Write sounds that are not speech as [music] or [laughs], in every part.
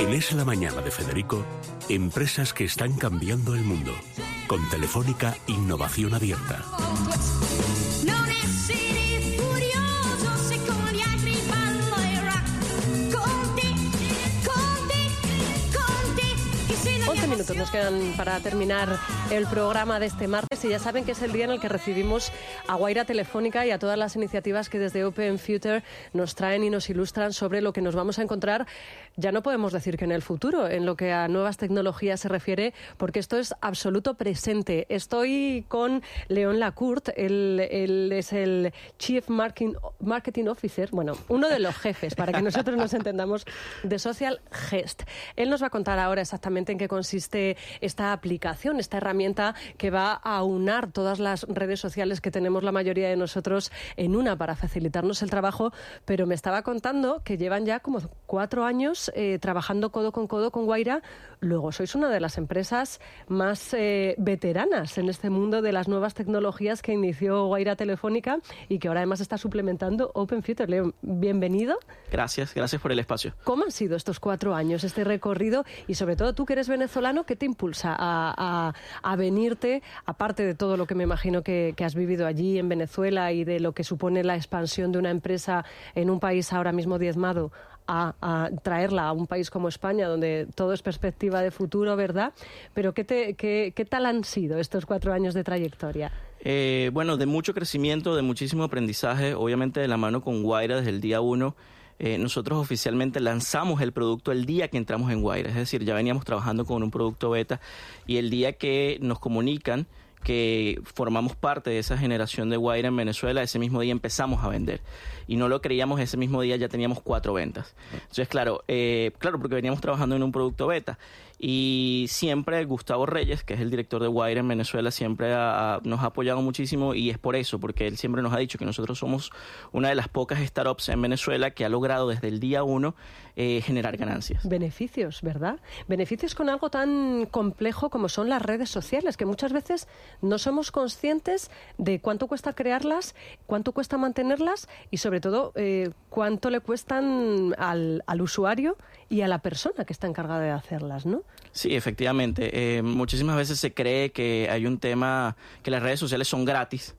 En Es la Mañana de Federico, empresas que están cambiando el mundo. Con Telefónica Innovación Abierta. Non essere furioso se con gli altri ballerà. Con te, con te, con te, che se la 11 minutos nos quedan para terminar el programa de este martes y ya saben que es el día en el que recibimos a Guaira Telefónica y a todas las iniciativas que desde Open Future nos traen y nos ilustran sobre lo que nos vamos a encontrar. Ya no podemos decir que en el futuro, en lo que a nuevas tecnologías se refiere, porque esto es absoluto presente. Estoy con León Lacourt, él, es el Chief Marketing, Marketing Officer, bueno, uno de los jefes, para que nosotros nos entendamos, de Social Gest. Él nos va a contar ahora exactamente en qué consiste esta aplicación, esta herramienta que va a aunar todas las redes sociales que tenemos la mayoría de nosotros en una para facilitarnos el trabajo, pero me estaba contando que llevan ya como cuatro años eh, trabajando codo con codo con Guaira. Luego sois una de las empresas más eh, veteranas en este mundo de las nuevas tecnologías que inició Guaira Telefónica y que ahora además está suplementando Open Future. Leo, bienvenido. Gracias, gracias por el espacio. ¿Cómo han sido estos cuatro años, este recorrido? Y sobre todo tú que eres venezolano, ¿qué te impulsa a, a- a venirte, aparte de todo lo que me imagino que, que has vivido allí en Venezuela y de lo que supone la expansión de una empresa en un país ahora mismo diezmado? A, traerla a un país como España, donde todo es perspectiva de futuro, ¿verdad? Pero ¿qué, te- qué- qué tal han sido estos cuatro años de trayectoria? Eh, bueno, de mucho crecimiento, de muchísimo aprendizaje, obviamente de la mano con Guaira desde el día uno. eh, nosotros oficialmente lanzamos el producto el día que entramos en Guaira, es decir, ya veníamos trabajando con un producto beta y el día que nos comunican que formamos parte de esa generación de Guaira en Venezuela, ese mismo día empezamos a vender. Y no lo creíamos, ese mismo día ya teníamos cuatro ventas. Entonces, claro, eh, claro, porque veníamos trabajando en un producto beta. Y siempre Gustavo Reyes, que es el director de Guaira en Venezuela, siempre ha- nos ha apoyado muchísimo y es por eso, porque él siempre nos ha dicho que nosotros somos una de las pocas startups en Venezuela que ha logrado desde el día uno eh, generar ganancias. Beneficios, ¿verdad? Beneficios con algo tan complejo como son las redes sociales, que muchas veces no somos conscientes de cuánto cuesta crearlas, cuánto cuesta mantenerlas y sobre todo eh, cuánto le cuestan al, al usuario y a la persona que está encargada de hacerlas, ¿no? Sí, efectivamente. Eh, muchísimas veces se cree que hay un tema, que las redes sociales son gratis,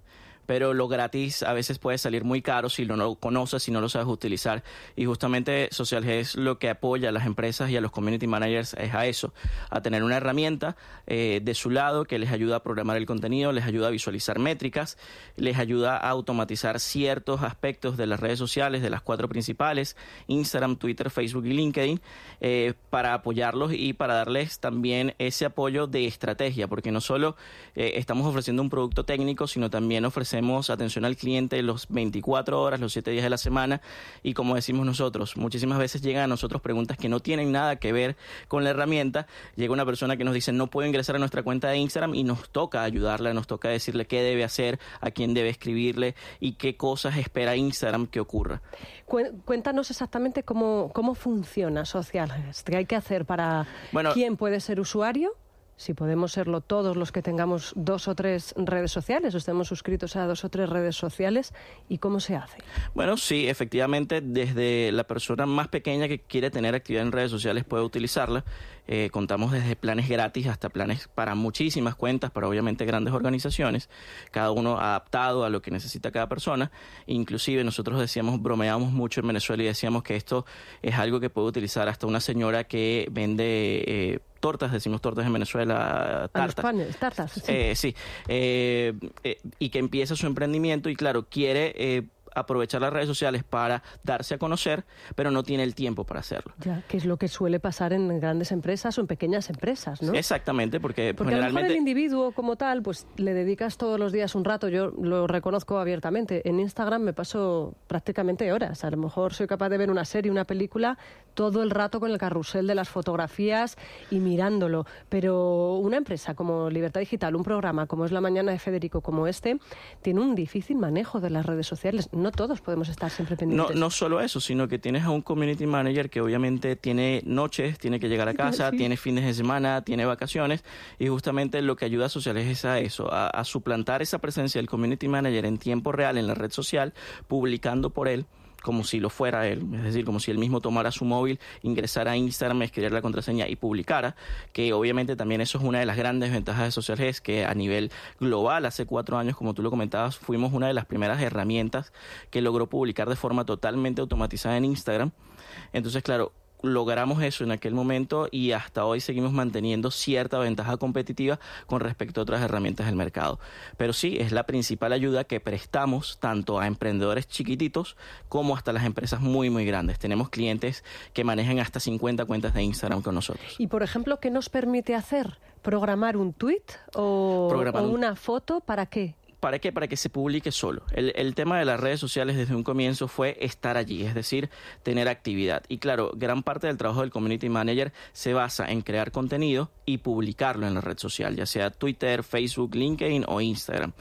pero lo gratis a veces puede salir muy caro si no lo conoces, si no lo sabes utilizar. Y justamente Social es lo que apoya a las empresas y a los community managers es a eso, a tener una herramienta eh, de su lado que les ayuda a programar el contenido, les ayuda a visualizar métricas, les ayuda a automatizar ciertos aspectos de las redes sociales, de las cuatro principales, Instagram, Twitter, Facebook y LinkedIn, eh, para apoyarlos y para darles también ese apoyo de estrategia, porque no solo eh, estamos ofreciendo un producto técnico, sino también ofrecemos atención al cliente los 24 horas, los 7 días de la semana, y como decimos nosotros, muchísimas veces llegan a nosotros preguntas que no tienen nada que ver con la herramienta, llega una persona que nos dice no puedo ingresar a nuestra cuenta de Instagram y nos toca ayudarla, nos toca decirle qué debe hacer, a quién debe escribirle y qué cosas espera Instagram que ocurra. Cué- Cuéntanos exactamente cómo, cómo funciona Social qué hay que hacer para Bueno- quién puede ser usuario, si podemos serlo todos los que tengamos dos o tres redes sociales o estemos suscritos a dos o tres redes sociales y cómo se hace. Bueno, sí, efectivamente, desde la persona más pequeña que quiere tener actividad en redes sociales puede utilizarla. Eh, contamos desde planes gratis hasta planes para muchísimas cuentas, para obviamente grandes organizaciones, cada uno adaptado a lo que necesita cada persona. Inclusive nosotros decíamos, bromeábamos mucho en Venezuela y decíamos que esto es algo que puede utilizar hasta una señora que vende eh, tortas, decimos tortas en Venezuela, A los tartas. panes, tartas. sí. Eh, sí, Eh, eh, y que empieza su emprendimiento y claro, quiere eh, aprovechar las redes sociales para darse a conocer, pero no tiene el tiempo para hacerlo. Ya, que es lo que suele pasar en grandes empresas o en pequeñas empresas, ¿no? Exactamente, porque, Porque a lo mejor generalmente... el individuo como tal, pues le dedicas todos los días un rato, yo lo reconozco abiertamente. En Instagram me paso prácticamente horas. A lo mejor soy capaz de ver una serie, una película, todo el rato con el carrusel de las fotografías y mirándolo. Pero una empresa como Libertad Digital, un programa como es La Mañana de Federico, como este, tiene un difícil manejo de las redes sociales. No todos podemos estar siempre No, pendientes. no solo eso, sino que tienes a un community manager que obviamente tiene noches, tiene que llegar a [laughs] casa, Sí. tiene fines de semana, tiene vacaciones y justamente lo que ayuda a Sociales es a eso, a, a suplantar esa presencia del community manager en tiempo real en la red social, publicando por él como si lo fuera él, es decir, como si él mismo tomara su móvil, ingresara a Instagram, escribiera la contraseña y publicara, que obviamente también eso es una de las grandes ventajas de Social Gest, que a nivel global, hace cuatro años, como tú lo comentabas, fuimos una de las primeras herramientas que logró publicar de forma totalmente automatizada en Instagram. Entonces, claro, logramos eso en aquel momento y hasta hoy seguimos manteniendo cierta ventaja competitiva con respecto a otras herramientas del mercado. Pero sí, es la principal ayuda que prestamos tanto a emprendedores chiquititos como hasta las empresas muy, muy grandes. Tenemos clientes que manejan hasta 50 cuentas de Instagram con nosotros. Y, por ejemplo, ¿qué nos permite hacer? ¿Programar un tweet o, una foto? ¿Para qué? ¿Para qué? Para que se publique solo. El, el tema de las redes sociales desde un comienzo fue estar allí, es decir, tener actividad. Y claro, gran parte del trabajo del Community Manager se basa en crear contenido y publicarlo en la red social, ya sea Twitter, Facebook, LinkedIn o Instagram.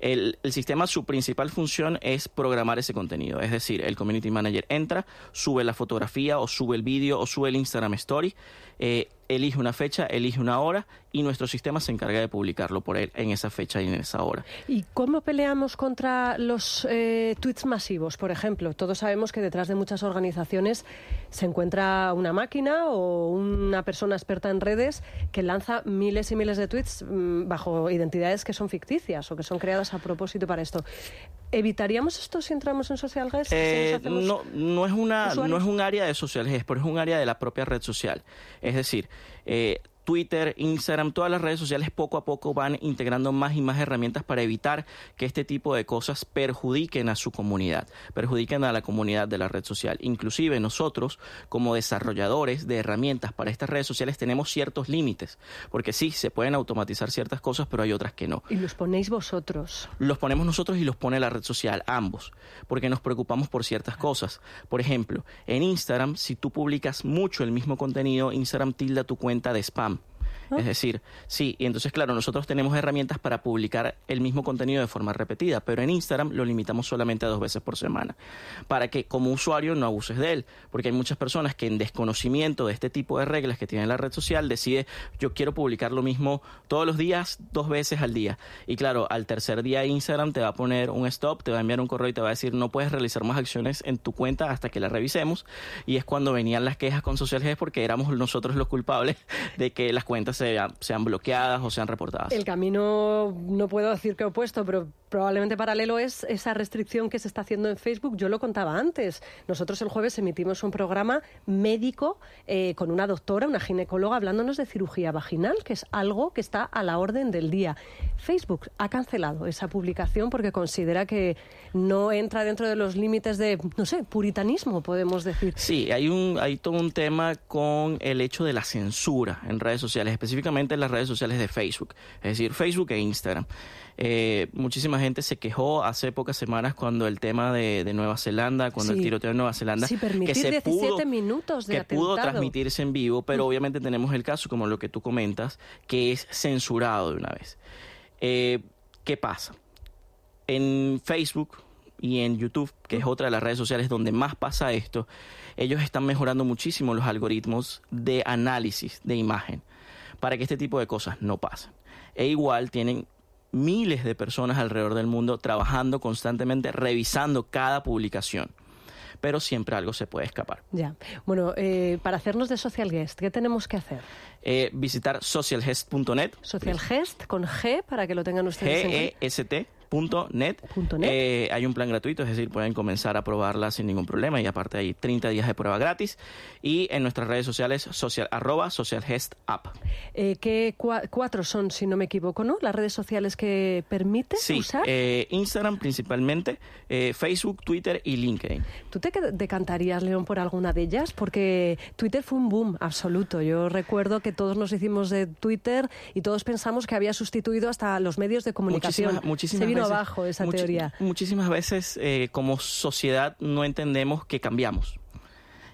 el, el sistema, su principal función es programar ese contenido. Es decir, el Community Manager entra, sube la fotografía o sube el vídeo o sube el Instagram Story, eh, elige una fecha, elige una hora y nuestro sistema se encarga de publicarlo por él en esa fecha y en esa hora. ¿Y cómo peleamos contra los eh, tweets masivos? Por ejemplo, todos sabemos que detrás de muchas organizaciones se encuentra una máquina o una persona experta en redes que lanza miles y miles de tweets mm, bajo identidades que son ficticias o que son creadas a propósito para esto. ¿Evitaríamos esto si entramos en Social Guest? Eh, no, no, es una, usuarios? no es un área de social GES, pero es un área de la propia red social. Es decir, eh, Twitter, Instagram, todas las redes sociales poco a poco van integrando más y más herramientas para evitar que este tipo de cosas perjudiquen a su comunidad, perjudiquen a la comunidad de la red social. Inclusive nosotros, como desarrolladores de herramientas para estas redes sociales, tenemos ciertos límites, porque sí, se pueden automatizar ciertas cosas, pero hay otras que no Y los ponéis vosotros. los ponemos nosotros y los pone la red social, ambos, porque nos preocupamos por ciertas cosas. Por ejemplo, en Instagram, si tú publicas mucho el mismo contenido, Instagram tilda tu cuenta de spam. Es decir, sí, y entonces, claro, nosotros tenemos herramientas para publicar el mismo contenido de forma repetida, pero en Instagram lo limitamos solamente a dos veces por semana, para que como usuario no abuses de él, porque hay muchas personas que en desconocimiento de este tipo de reglas que tiene la red social decide, yo quiero publicar lo mismo todos los días, dos veces al día. Y claro, al tercer día Instagram te va a poner un stop, te va a enviar un correo y te va a decir, no puedes realizar más acciones en tu cuenta hasta que la revisemos. Y es cuando venían las quejas con Social Gest porque éramos nosotros los culpables [laughs] de que las cuentas sean, sean bloqueadas o sean reportadas. El camino, no puedo decir que opuesto, pero probablemente paralelo es esa restricción que se está haciendo en Facebook. Yo lo contaba antes. Nosotros el jueves emitimos un programa médico eh, con una doctora, una ginecóloga, hablándonos de cirugía vaginal, que es algo que está a la orden del día. Facebook ha cancelado esa publicación porque considera que no entra dentro de los límites de, no sé, puritanismo, podemos decir. Sí, hay, un, hay todo un tema con el hecho de la censura en redes sociales, específicamente en las redes sociales de Facebook, es decir, Facebook e Instagram. Eh, muchísima gente se quejó hace pocas semanas cuando el tema de, de Nueva Zelanda, cuando Sí. el tiroteo en Nueva Zelanda, Sí, permitir 17 minutos de que pudo transmitirse en vivo, pero obviamente tenemos el caso, como lo que tú comentas, que es censurado de una vez. Eh, ¿Qué pasa? En Facebook y en YouTube, que es otra de las redes sociales donde más pasa esto, ellos están mejorando muchísimo los algoritmos de análisis de imagen para que este tipo de cosas no pasen. E igual tienen miles de personas alrededor del mundo trabajando constantemente, revisando cada publicación. Pero siempre algo se puede escapar. Ya. Bueno, eh, para hacernos de Social Guest, ¿qué tenemos que hacer? Eh, visitar socialgest.net. Social Gest con G para que lo tengan ustedes. G-E-S-T net. Punto net. Eh, hay un plan gratuito, es decir, pueden comenzar a probarla sin ningún problema y aparte hay 30 días de prueba gratis. Y en nuestras redes sociales, social, arroba socialgestapp. Eh, ¿Qué cua- cuatro son, si no me equivoco, no? Las redes sociales que permite Sí, usar. eh, Instagram principalmente, eh, Facebook, Twitter y LinkedIn. ¿Tú te que- decantarías, León, por alguna de ellas? Porque Twitter fue un boom absoluto. Yo recuerdo que todos nos hicimos de Twitter y todos pensamos que había sustituido hasta los medios de comunicación. Muchísimas, muchísimas veces- abajo esa teoría. Muchísimas veces eh, como sociedad no entendemos que cambiamos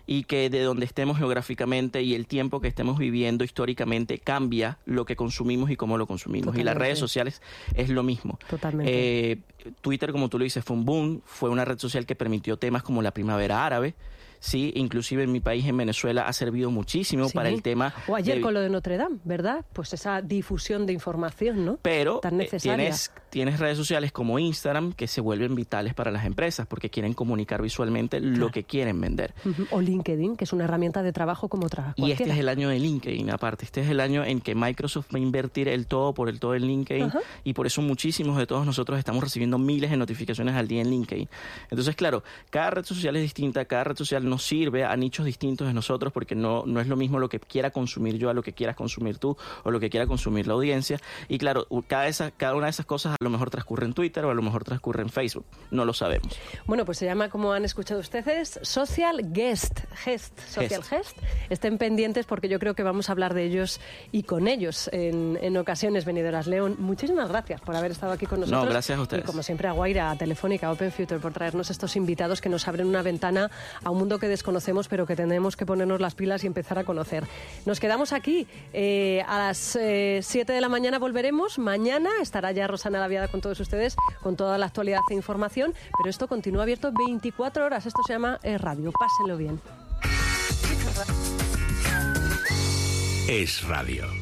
y que de donde estemos geográficamente y el tiempo que estemos viviendo históricamente cambia lo que consumimos y cómo lo consumimos. Y las redes sociales es lo mismo. Totalmente. Eh, Twitter, como tú lo dices, fue un boom, fue una red social que permitió temas como la primavera árabe. Sí, inclusive en mi país, en Venezuela, ha servido muchísimo Sí. para el tema. O ayer de- con lo de Notre Dame, ¿verdad? Pues esa difusión de información, ¿no? pero Tan eh, necesaria. tienes, tienes redes sociales como Instagram que se vuelven vitales para las empresas porque quieren comunicar visualmente lo que quieren vender. O LinkedIn, que es una herramienta de trabajo como otra. Y este es el año de LinkedIn, aparte. Este es el año en que Microsoft va a invertir el todo por el todo en LinkedIn. Y por eso muchísimos de todos nosotros estamos recibiendo miles de notificaciones al día en LinkedIn. Entonces, claro, cada red social es distinta, cada red social nos sirve a nichos distintos de nosotros porque no, no es lo mismo lo que quiera consumir yo a lo que quieras consumir tú o lo que quiera consumir la audiencia. Y claro, cada, esa, cada una de esas cosas a lo mejor transcurre en Twitter o a lo mejor transcurre en Facebook. No lo sabemos. Bueno, pues se llama, como han escuchado ustedes, Social Guest. Gest, Social Gest. Estén pendientes porque yo creo que vamos a hablar de ellos y con ellos en, en ocasiones venideras. León, muchísimas gracias por haber estado aquí con nosotros. gracias a ustedes. Y como siempre a Guaira, a Telefónica, a Open Future, por traernos estos invitados que nos abren una ventana a un mundo que desconocemos, pero que tenemos que ponernos las pilas y empezar a conocer. Nos quedamos aquí. eh, a las 7 de la mañana volveremos. Mañana estará ya Rosana Laviada con todos ustedes, con toda la actualidad e información. Pero esto continúa abierto 24 horas. Esto se llama eh, radio. Pásenlo bien. Es radio.